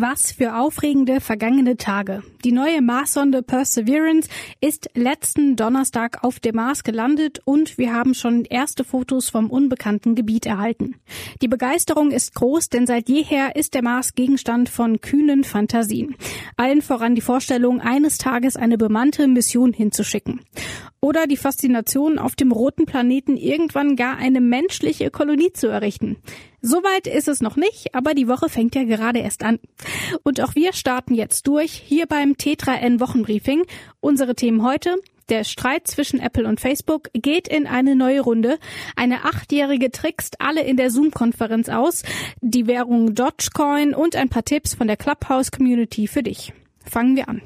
Was für aufregende vergangene Tage. Die neue Marssonde Perseverance ist letzten Donnerstag auf dem Mars gelandet und wir haben schon erste Fotos vom unbekannten Gebiet erhalten. Die Begeisterung ist groß, denn seit jeher ist der Mars Gegenstand von kühnen Fantasien. Allen voran die Vorstellung, eines Tages eine bemannte Mission hinzuschicken. Oder die Faszination, auf dem roten Planeten irgendwann gar eine menschliche Kolonie zu errichten. Soweit ist es noch nicht, aber die Woche fängt ja gerade erst an. Und auch wir starten jetzt durch, hier beim Tetra N Wochenbriefing. Unsere Themen heute, der Streit zwischen Apple und Facebook geht in eine neue Runde. Eine Achtjährige trickst alle in der Zoom-Konferenz aus. Die Währung Dogecoin und ein paar Tipps von der Clubhouse-Community für dich. Fangen wir an.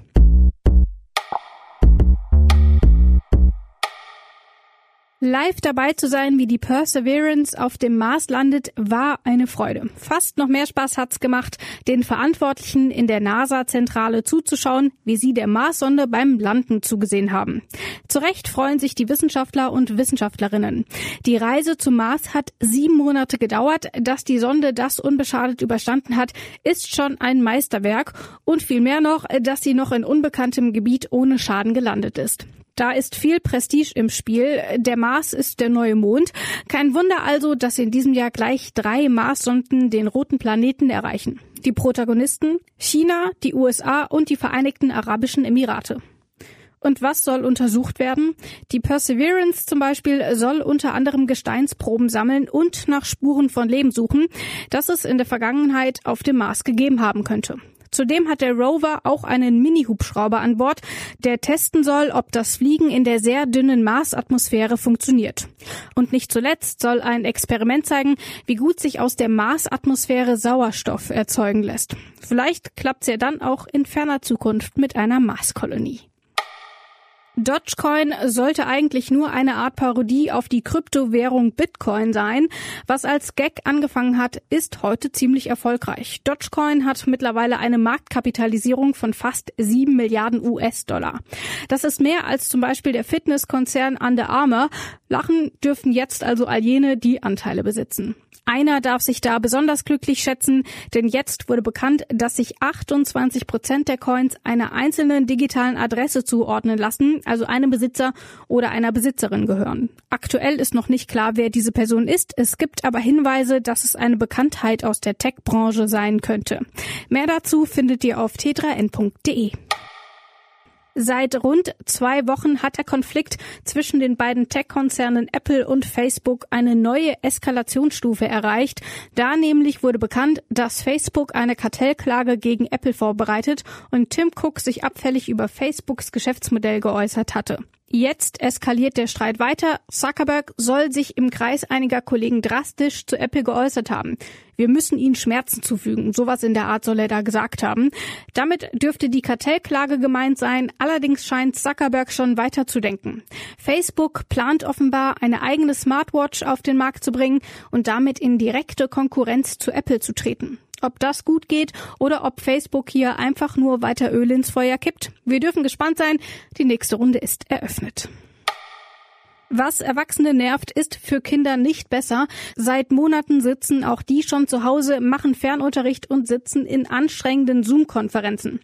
Live dabei zu sein, wie die Perseverance auf dem Mars landet, war eine Freude. Fast noch mehr Spaß hat's gemacht, den Verantwortlichen in der NASA-Zentrale zuzuschauen, wie sie der Marssonde beim Landen zugesehen haben. Zu Recht freuen sich die Wissenschaftler und Wissenschaftlerinnen. Die Reise zum Mars hat sieben Monate gedauert. Dass die Sonde das unbeschadet überstanden hat, ist schon ein Meisterwerk und vielmehr noch, dass sie noch in unbekanntem Gebiet ohne Schaden gelandet ist. Da ist viel Prestige im Spiel. Der Mars ist der neue Mond. Kein Wunder also, dass in diesem Jahr gleich drei Marssonden den roten Planeten erreichen. Die Protagonisten China, die USA und die Vereinigten Arabischen Emirate. Und was soll untersucht werden? Die Perseverance zum Beispiel soll unter anderem Gesteinsproben sammeln und nach Spuren von Leben suchen, das es in der Vergangenheit auf dem Mars gegeben haben könnte. Zudem hat der Rover auch einen Mini-Hubschrauber an Bord, der testen soll, ob das Fliegen in der sehr dünnen Marsatmosphäre funktioniert. Und nicht zuletzt soll ein Experiment zeigen, wie gut sich aus der Marsatmosphäre Sauerstoff erzeugen lässt. Vielleicht klappt's ja dann auch in ferner Zukunft mit einer Marskolonie. Dogecoin sollte eigentlich nur eine Art Parodie auf die Kryptowährung Bitcoin sein. Was als Gag angefangen hat, ist heute ziemlich erfolgreich. Dogecoin hat mittlerweile eine Marktkapitalisierung von fast sieben Milliarden US-Dollar. Das ist mehr als zum Beispiel der Fitnesskonzern Under Armour. Lachen dürfen jetzt also all jene, die Anteile besitzen. Einer darf sich da besonders glücklich schätzen, denn jetzt wurde bekannt, dass sich 28 Prozent der Coins einer einzelnen digitalen Adresse zuordnen lassen, also einem Besitzer oder einer Besitzerin gehören. Aktuell ist noch nicht klar, wer diese Person ist. Es gibt aber Hinweise, dass es eine Bekanntheit aus der Tech-Branche sein könnte. Mehr dazu findet ihr auf t3n.de. Seit rund zwei Wochen hat der Konflikt zwischen den beiden Tech-Konzernen Apple und Facebook eine neue Eskalationsstufe erreicht. Da nämlich wurde bekannt, dass Facebook eine Kartellklage gegen Apple vorbereitet und Tim Cook sich abfällig über Facebooks Geschäftsmodell geäußert hatte. Jetzt eskaliert der Streit weiter. Zuckerberg soll sich im Kreis einiger Kollegen drastisch zu Apple geäußert haben. Wir müssen ihnen Schmerzen zufügen. Sowas in der Art soll er da gesagt haben. Damit dürfte die Kartellklage gemeint sein. Allerdings scheint Zuckerberg schon weiter zu denken. Facebook plant offenbar eine eigene Smartwatch auf den Markt zu bringen und damit in direkte Konkurrenz zu Apple zu treten ob das gut geht oder ob Facebook hier einfach nur weiter Öl ins Feuer kippt. Wir dürfen gespannt sein. Die nächste Runde ist eröffnet. Was Erwachsene nervt, ist für Kinder nicht besser. Seit Monaten sitzen auch die schon zu Hause, machen Fernunterricht und sitzen in anstrengenden Zoom-Konferenzen.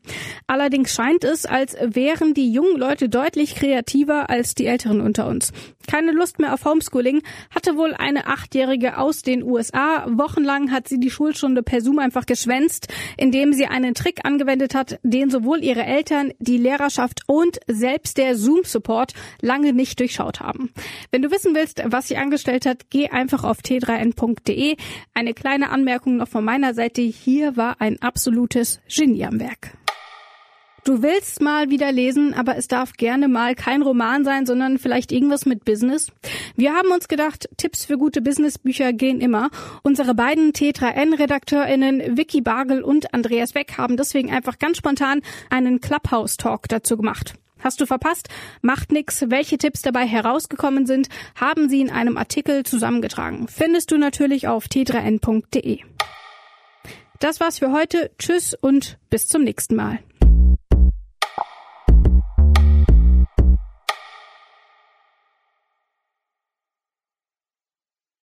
Allerdings scheint es, als wären die jungen Leute deutlich kreativer als die Älteren unter uns. Keine Lust mehr auf Homeschooling hatte wohl eine Achtjährige aus den USA. Wochenlang hat sie die Schulstunde per Zoom einfach geschwänzt, indem sie einen Trick angewendet hat, den sowohl ihre Eltern, die Lehrerschaft und selbst der Zoom-Support lange nicht durchschaut haben. Wenn du wissen willst, was sie angestellt hat, geh einfach auf t3n.de. Eine kleine Anmerkung noch von meiner Seite. Hier war ein absolutes Genie am Werk. Du willst mal wieder lesen, aber es darf gerne mal kein Roman sein, sondern vielleicht irgendwas mit Business. Wir haben uns gedacht, Tipps für gute Businessbücher gehen immer. Unsere beiden T3N-RedakteurInnen Vicky Bargel und Andreas Weck haben deswegen einfach ganz spontan einen Clubhouse-Talk dazu gemacht. Hast du verpasst? Macht nix. Welche Tipps dabei herausgekommen sind, haben sie in einem Artikel zusammengetragen. Findest du natürlich auf t3n.de. Das war's für heute. Tschüss und bis zum nächsten Mal.